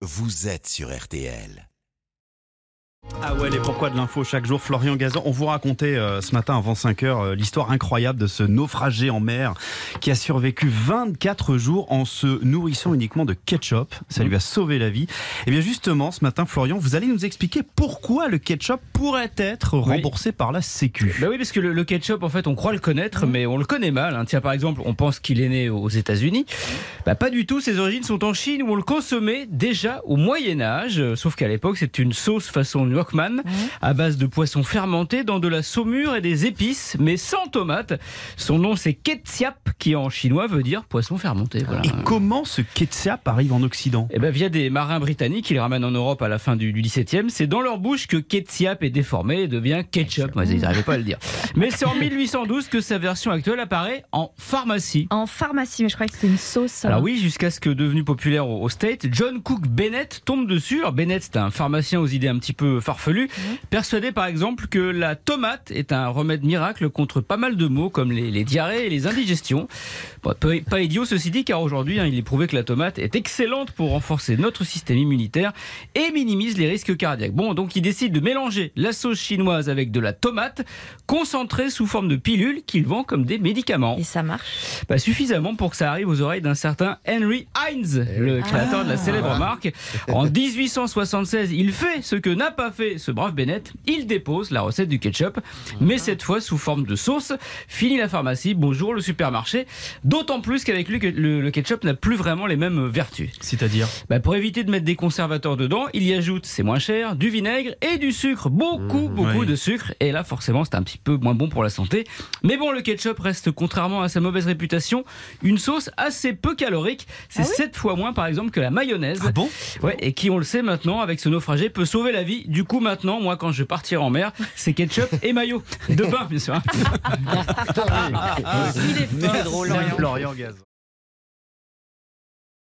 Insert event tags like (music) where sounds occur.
vous êtes sur RTL. Ah ouais, les pourquoi de l'info chaque jour, Florian Gazan. On vous racontait euh, ce matin avant 5 heures euh, l'histoire incroyable de ce naufragé en mer qui a survécu 24 jours en se nourrissant uniquement de ketchup. Ça lui a sauvé la vie. Et bien justement, ce matin, Florian, vous allez nous expliquer pourquoi le ketchup pourrait être remboursé par la Sécu. Bah oui, parce que le, le ketchup, en fait, on croit le connaître, mais on le connaît mal. hein. Tiens, par exemple, on pense qu'il est né aux États-Unis. Bah, pas du tout. Ses origines sont en Chine, où on le consommait déjà au Moyen Âge. Sauf qu'à l'époque, c'est une sauce façon New Yorkman, à base de poissons fermentés dans de la saumure et des épices, mais sans tomates. Son nom, c'est ketchup, qui en chinois veut dire poisson fermenté. Voilà. Et comment ce ketchup arrive en Occident? Eh ben, via des marins britanniques qui le ramènent en Europe à la fin du, du 17e, c'est dans leur bouche que ketchup est déformé et devient ketchup. Ouais, ils n'arrivaient pas à le dire. Mais c'est en (laughs) 1812 que sa version actuelle apparaît en pharmacie. En pharmacie, mais je crois que c'est une sauce. Alors oui, jusqu'à ce que devenu populaire au, au State, John Cook Bennett tombe dessus. Alors Bennett, c'est un pharmacien aux idées un petit peu farfelues, persuadé par exemple que la tomate est un remède miracle contre pas mal de maux comme les, les diarrhées et les indigestions. Bon, pas, pas idiot ceci dit, car aujourd'hui, hein, il est prouvé que la tomate est excellente pour renforcer notre système immunitaire et minimise les risques cardiaques. Bon, donc il décide de mélanger la sauce chinoise avec de la tomate, concentrée sous forme de pilules qu'il vend comme des médicaments. Et ça marche. Bah, suffisamment pour que ça arrive aux oreilles d'un certain Henry Heinz, le créateur de la célèbre marque. En (laughs) 1876, il fait ce que n'a pas fait ce brave Bennett. Il dépose la recette du ketchup, mais cette fois sous forme de sauce. Fini la pharmacie, bonjour le supermarché. D'autant plus qu'avec lui, le, le ketchup n'a plus vraiment les mêmes vertus. C'est-à-dire Bah, pour éviter de mettre des conservateurs dedans, il y ajoute, c'est moins cher, du vinaigre et du sucre. Beaucoup, beaucoup oui. de sucre. Et là, forcément, c'est un petit peu moins bon pour la santé. Mais bon, le ketchup reste, contrairement à sa mauvaise réputation, une sauce assez peu calorique. C'est Ah oui 7 fois moins, par exemple, que la mayonnaise. Ah bon? Ouais, et qui, on le sait maintenant, avec ce naufragé, peut sauver la vie. Du coup, maintenant, moi, quand je partirai en mer, c'est ketchup et maillot. De bain, bien sûr. Il est fort. Florian Gazan.